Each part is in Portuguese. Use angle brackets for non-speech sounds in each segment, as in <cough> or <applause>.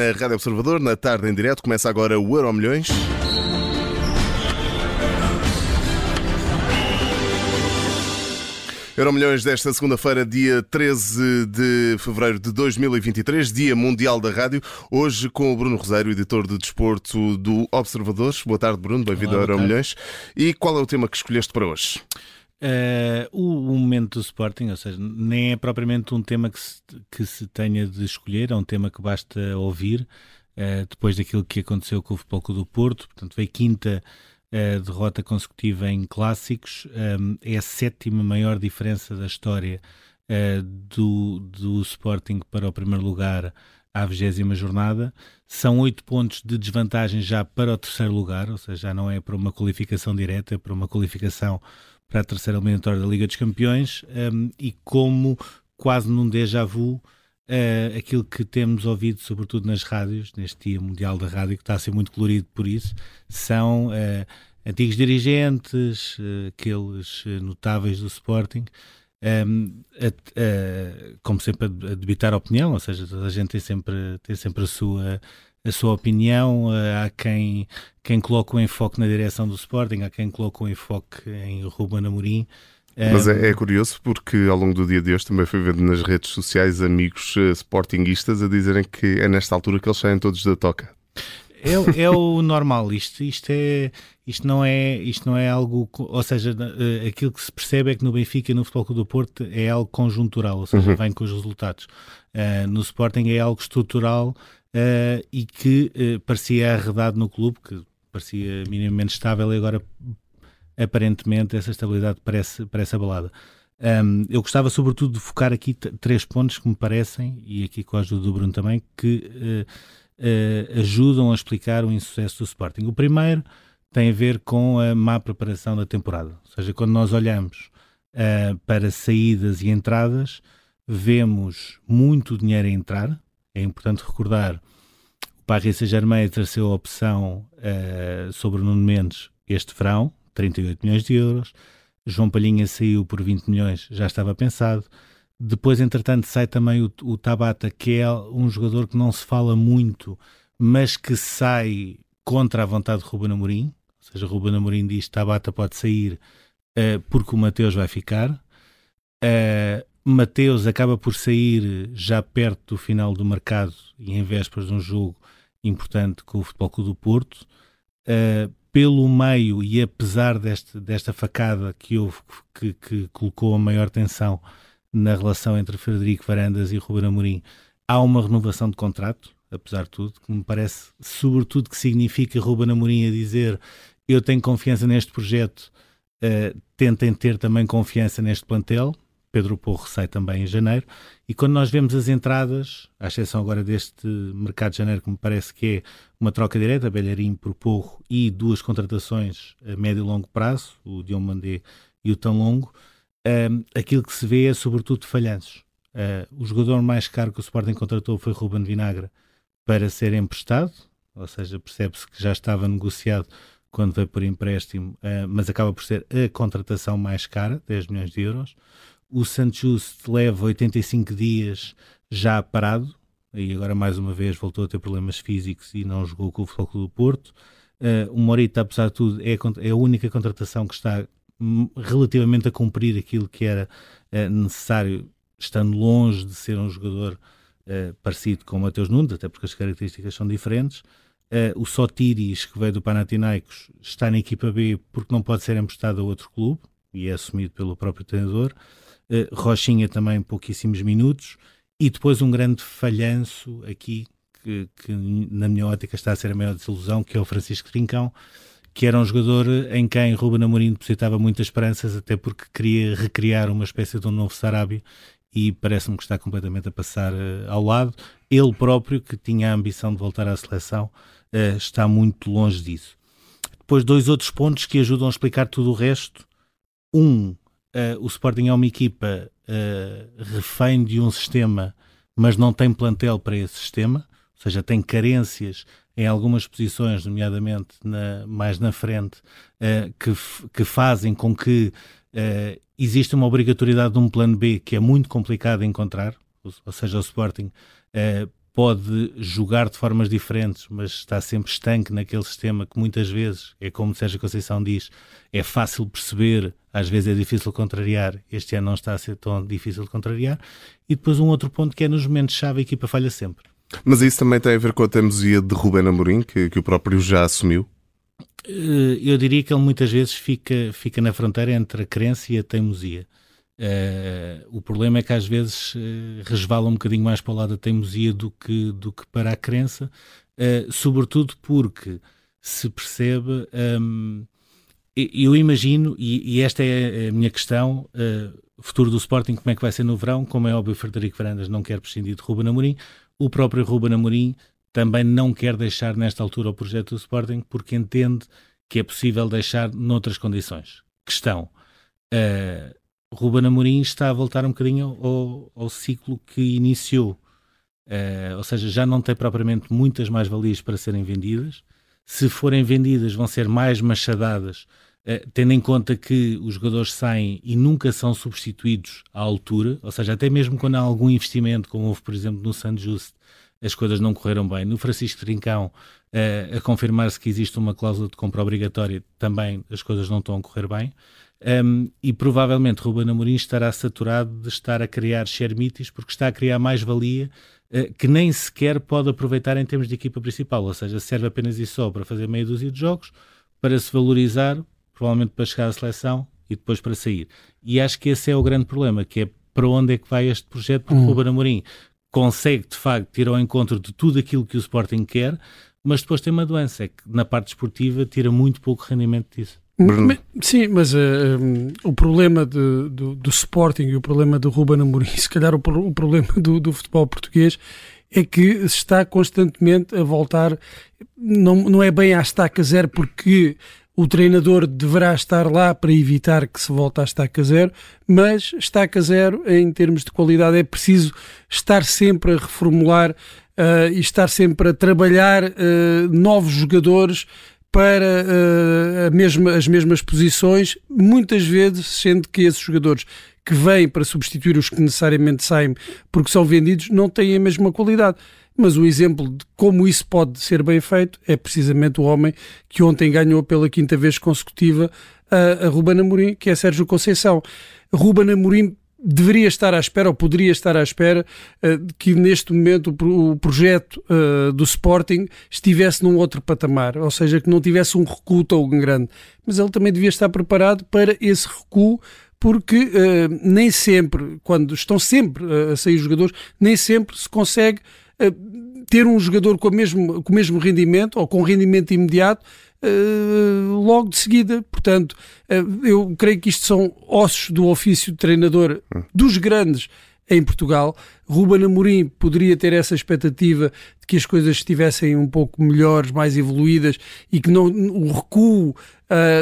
Na Rádio Observador, na tarde em direto, começa agora o Euro Milhões. Euro Milhões desta segunda-feira, dia 13 de fevereiro de 2023, Dia Mundial da Rádio. Hoje com o Bruno Rosário, editor de desporto do Observadores. Boa tarde, Bruno. Bem-vindo ao Euro Milhões. E qual é o tema que escolheste para hoje? Uh, do Sporting, ou seja, nem é propriamente um tema que se, que se tenha de escolher, é um tema que basta ouvir uh, depois daquilo que aconteceu com o Futebol Clube do Porto. Portanto, veio quinta uh, derrota consecutiva em clássicos, um, é a sétima maior diferença da história do, do Sporting para o primeiro lugar à vigésima jornada. São oito pontos de desvantagem já para o terceiro lugar, ou seja, já não é para uma qualificação direta, é para uma qualificação para a terceira eliminatória da Liga dos Campeões um, e como quase num déjà vu uh, aquilo que temos ouvido, sobretudo nas rádios, neste Dia Mundial da Rádio, que está a ser muito colorido por isso, são uh, antigos dirigentes, uh, aqueles notáveis do Sporting, um, a, a, como sempre a, debitar a opinião, ou seja, a gente tem sempre, tem sempre a sua a sua opinião, eh, há quem, quem coloca o enfoque na direção do Sporting, há quem coloca o enfoque em Ruben Amorim. Mas é, é, curioso porque ao longo do dia de hoje também fui vendo nas redes sociais amigos uh, sportinguistas a dizerem que é nesta altura que eles saem todos da toca. É, é o normal, isto, isto, é, isto, não é, isto não é algo, ou seja, uh, aquilo que se percebe é que no Benfica e no Futebol Clube do Porto é algo conjuntural, ou seja, uhum. vem com os resultados. Uh, no Sporting é algo estrutural uh, e que uh, parecia arredado no clube, que parecia minimamente estável e agora aparentemente essa estabilidade parece, parece abalada. Um, eu gostava sobretudo de focar aqui três pontos que me parecem, e aqui com a ajuda do Bruno também, que uh, ajudam a explicar o insucesso do Sporting. O primeiro tem a ver com a má preparação da temporada, ou seja, quando nós olhamos para saídas e entradas, vemos muito dinheiro a entrar, é importante recordar, o Paris Saint-Germain exerceu a opção uh, sobre o Nuno Mendes este verão, 38 milhões de euros. João Palhinha saiu por 20 milhões, já estava pensado. Depois, entretanto, sai também o, o Tabata, que é um jogador que não se fala muito, mas que sai contra a vontade de Ruben Amorim. Ou seja, Ruben Amorim diz que Tabata pode sair uh, porque o Mateus vai ficar. Uh, Mateus acaba por sair já perto do final do mercado e em vésperas de um jogo importante com o Futebol Clube do Porto. Uh, pelo meio, e apesar deste, desta facada que houve, que, que, colocou a maior tensão na relação entre Frederico Varandas e Ruben Amorim, há uma renovação de contrato, apesar de tudo, que me parece, sobretudo, que significa Ruben Amorim a dizer eu tenho confiança neste projeto, uh, tentem ter também confiança neste plantel, Pedro Porro sai também em janeiro. E quando nós vemos as entradas, à exceção agora deste mercado de janeiro, que me parece que é uma troca direta, Belharim por Porro e duas contratações a médio e longo prazo, o Diomandé e o Tão Longo, um, aquilo que se vê é sobretudo falhanços. Uh, o jogador mais caro que o Sporting contratou foi Ruben Vinagre para ser emprestado, ou seja, percebe-se que já estava negociado quando veio por empréstimo, uh, mas acaba por ser a contratação mais cara, 10 milhões de euros o Santos leva 85 dias já parado, e agora mais uma vez voltou a ter problemas físicos e não jogou com o Futebol Clube do Porto. Uh, o Morita, apesar de tudo, é, é, a única contratação que está relativamente a cumprir aquilo que era uh, necessário, estando longe de ser um jogador uh, parecido com o Mateus Nunes, até porque as características são diferentes. o Sotiris, que veio do Panathinaikos, está na equipa B porque não pode ser emprestado a outro clube e é assumido pelo próprio treinador. Rochinha também pouquíssimos minutos e depois um grande falhanço aqui que, que, na minha ótica está a ser a maior desilusão, que é o Francisco Trincão, que era um jogador em quem Ruben Amorim depositava muitas esperanças, até porque queria recriar uma espécie de um novo Sarabia e parece-me que está completamente a passar uh, ao lado. Ele próprio, que tinha a ambição de voltar à seleção, uh, está muito longe disso. Depois, dois outros pontos que ajudam a explicar tudo o resto. Um, uh, o Sporting é uma equipa refém de um sistema, mas não tem plantel para esse sistema, ou seja, tem carências em algumas posições, nomeadamente na, mais na frente, uh, que, que fazem com que uh, exista uma obrigatoriedade de um plano B que é muito complicado de encontrar, ou, ou seja, o Sporting pode jogar de formas diferentes, mas está sempre estanque naquele sistema que muitas vezes, é como Sérgio Conceição diz, é fácil perceber, às vezes é difícil contrariar, este ano não está a ser tão difícil de contrariar. E depois um outro ponto que é nos momentos-chave a equipa falha sempre. Mas isso também tem a ver com a teimosia de Ruben Amorim, que, que o próprio já assumiu? Eh, eu diria que ele muitas vezes fica, fica na fronteira entre a crença e a teimosia. Uh, o problema é que às vezes uh, resvala um bocadinho mais para o lado da teimosia do que, do que para a crença, uh, sobretudo porque se percebe. Um, eu imagino, e, e, esta é a minha questão, o futuro do Sporting, como é que vai ser no verão? Como é óbvio, Frederico Varandas não quer prescindir de Ruben Amorim. O próprio Ruben Amorim também não quer deixar nesta altura o projeto do Sporting porque entende que é possível deixar noutras condições. Questão. Uh, Ruben Amorim está a voltar um bocadinho ao, ao ciclo que iniciou. Uh, ou seja, já não tem propriamente muitas mais-valias para serem vendidas. Se forem vendidas, vão ser mais machadadas, tendo em conta que os jogadores saem e nunca são substituídos à altura. Ou seja, até mesmo quando há algum investimento, como houve, por exemplo, no San Just, as coisas não correram bem. No Francisco Trincão, uh, a confirmar-se que existe uma cláusula de compra obrigatória, também as coisas não estão a correr bem. Um, e provavelmente Ruben Amorim estará saturado de estar a criar xermites porque está a criar mais-valia uh, que nem sequer pode aproveitar em termos de equipa principal, ou seja, serve apenas e só para fazer meia dúzia de jogos, para se valorizar, provavelmente para chegar à seleção e depois para sair. E acho que esse é o grande problema, que é para onde é que vai este projeto, porque hum. Ruben Amorim consegue de facto ir ao encontro de tudo aquilo que o Sporting quer, mas depois tem uma doença, é que na parte esportiva tira muito pouco rendimento disso. Bruno. Sim, mas uh, eh, um, o problema de, do, do Sporting e o problema do Ruben Amorim, <laughs> se calhar o, o problema do, do, futebol português é que se está constantemente a voltar, não, não é bem à estaca zero porque o treinador deverá estar lá para evitar que se volte à estaca zero, mas estaca zero em termos de qualidade é preciso estar sempre a reformular uh, e estar sempre a trabalhar uh, novos jogadores para uh, mesma, as mesmas posições, muitas vezes sendo que esses jogadores que vêm para substituir os que necessariamente saem porque são vendidos não têm a mesma qualidade. Mas o exemplo de como isso pode ser bem feito é precisamente o homem que ontem ganhou pela quinta vez consecutiva a, a Ruben Amorim, que é Sérgio Conceição. Ruben Amorim deveria estar à espera, ou poderia estar à espera, uh, que neste momento o, o projeto uh, do Sporting estivesse num outro patamar, ou seja, que não tivesse um recuo tão grande. Mas ele também devia estar preparado para esse recuo, porque uh, nem sempre, quando estão sempre a sair jogadores, nem sempre se consegue ter um jogador com, mesmo, com o mesmo rendimento ou com rendimento imediato uh, logo de seguida. Portanto, uh, eu creio que isto são ossos do ofício de treinador dos grandes em Portugal. Ruben Amorim poderia ter essa expectativa de que as coisas estivessem um pouco melhores, mais evoluídas e que não, o recuo uh,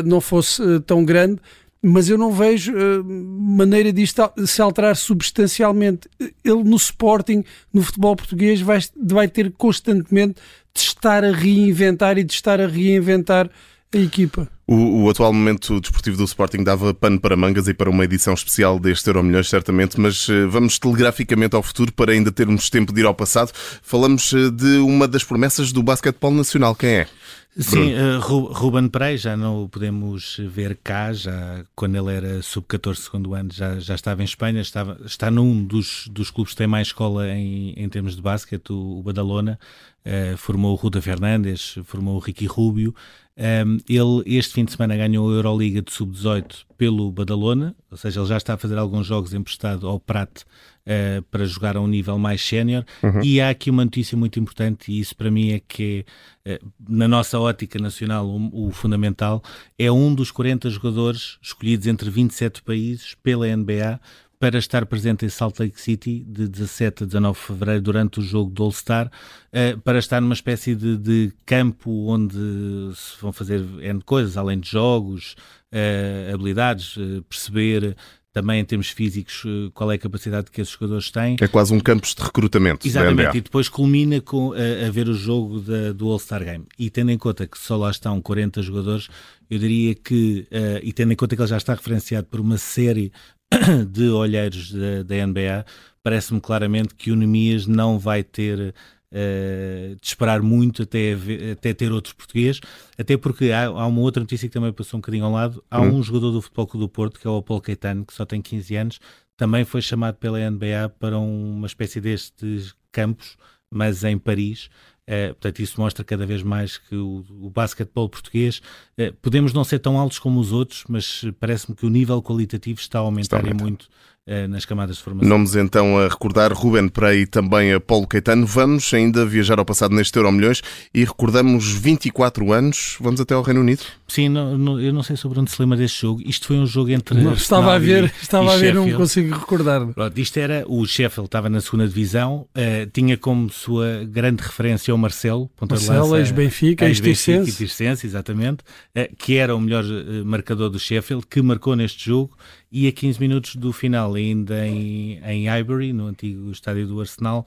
não fosse tão grande mas eu não vejo uh, maneira disto se alterar substancialmente. Ele no Sporting, no futebol português, vai, vai ter constantemente de estar a reinventar e de estar a reinventar a equipa. O, o, atual momento desportivo do Sporting dava pano para mangas e para uma edição especial deste Euro Milhões, certamente, mas uh, vamos telegraficamente ao futuro para ainda termos tempo de ir ao passado. Falamos uh, de uma das promessas do basquetebol nacional. Quem é? Sim, uh, Ruben Prey já não o podemos ver cá, já quando ele era sub-14 segundo ano já, já estava em Espanha, estava, está num dos, dos clubes que tem mais escola em, em termos de basquete, o, o Badalona, uh, formou o Ruda Fernandes, formou o Ricky Rubio, um, ele este fim de semana ganhou a Euroliga de sub-18 pelo Badalona, ou seja, ele já está a fazer alguns jogos emprestado ao Prat uh, para jogar a um nível mais sénior. Uhum. E há aqui uma notícia muito importante, e isso para mim é que, uh, na nossa ótica nacional, o, o, fundamental, é um dos 40 jogadores escolhidos entre 27 países pela NBA para estar presente em Salt Lake City de 17 a 19 de fevereiro durante o jogo do All-Star, uh, para estar numa espécie de, de, campo onde se vão fazer N coisas, além de jogos, uh, habilidades, uh, perceber também em termos físicos qual é a capacidade que esses jogadores têm. É quase um campus de recrutamento. Exatamente, e depois culmina com a, a ver o jogo da, do All-Star Game. E tendo em conta que só lá estão 40 jogadores, eu diria que, uh, e tendo em conta que ele já está referenciado por uma série <coughs> de olheiros da, da NBA, parece-me claramente que o Nemias não vai ter uh, de esperar muito até, até ter outro português, até porque há, há, uma outra notícia que também passou um bocadinho ao lado. Há hum. um jogador do Futebol Clube do Porto, que é o Paulo Caetano, que só tem 15 anos, também foi chamado pela NBA para uma espécie destes campos, mas em Paris. Uh, portanto, isso mostra cada vez mais que o, o basquetebol português uh, podemos não ser tão altos como os outros, mas parece-me que o nível qualitativo está a aumentar, está a aumentar. muito nas camadas de formação. Nomes então a recordar Ruben Prey e também a Paulo Caetano. Vamos ainda viajar ao passado neste Euro Milhões e recordamos 24 anos. Vamos até ao Reino Unido. Sim, não, não, eu não sei sobre onde se lembra deste jogo. Isto foi um jogo entre. Não, estava a ver, estava a ver, não consigo recordar. Pronto, isto era o Sheffield, estava na segunda divisão, uh, tinha como sua grande referência o Marcelo, ponta Marcelo, ex-Benfica, ex-Tircense, exatamente, uh, que era o melhor uh, marcador do Sheffield, que marcou neste jogo e a 15 minutos do final, ainda em, em Highbury, no antigo estádio do Arsenal,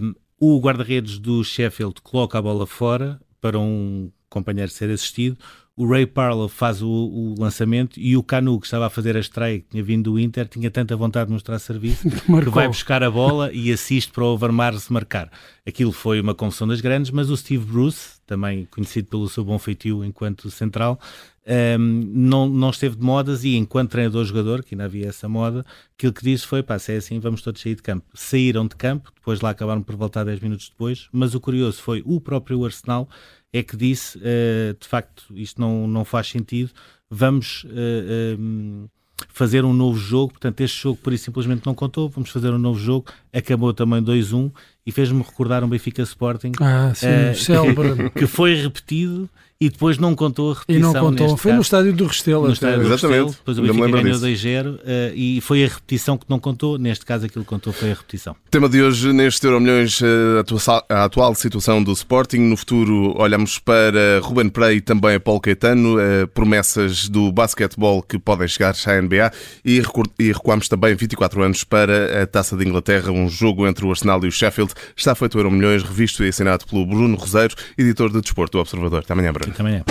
um, o guarda-redes do Sheffield coloca a bola fora para um companheiro ser assistido. O Ray Parlow faz o, o, lançamento e o Canu, que estava a fazer a estreia, que tinha vindo do Inter, tinha tanta vontade de mostrar serviço <laughs> que vai buscar a bola e assiste para o Overmars marcar. Aquilo foi uma confusão das grandes, mas o Steve Bruce, também conhecido pelo seu bom feitio enquanto central, um, não, não esteve de modas e enquanto treinador-jogador, que ainda havia essa moda, aquilo que disse foi, pá, se é assim, vamos todos sair de campo. Saíram de campo, depois lá acabaram por voltar 10 minutos depois, mas o curioso foi o próprio Arsenal é que disse, uh, de facto, isto não, não faz sentido, vamos... Uh, um, fazer um novo jogo, portanto este jogo por isso simplesmente não contou, vamos fazer um novo jogo, acabou também 2-1 e fez-me recordar um Benfica Sporting ah, sim, uh, que foi repetido e depois não contou a repetição. E não contou, foi caso, no estádio do Restelo. No estádio do Restelo, depois o Benfica ganhou 2-0 uh, e foi a repetição que não contou, neste caso aquilo que contou foi a repetição. Tema de hoje neste Euro Milhões, eh, a atual situação do Sporting. No futuro olhamos para Ruben Prey e também a Paulo Caetano, uh, promessas do basquetebol que podem chegar à NBA e, e recuamos também 24 anos para a Taça de Inglaterra, um jogo entre o Arsenal e o Sheffield. Está feito o Euro Milhões, revisto e assinado pelo Bruno Roseiro, editor de Desporto do Observador. Até amanhã, Bruno. Até amanhã.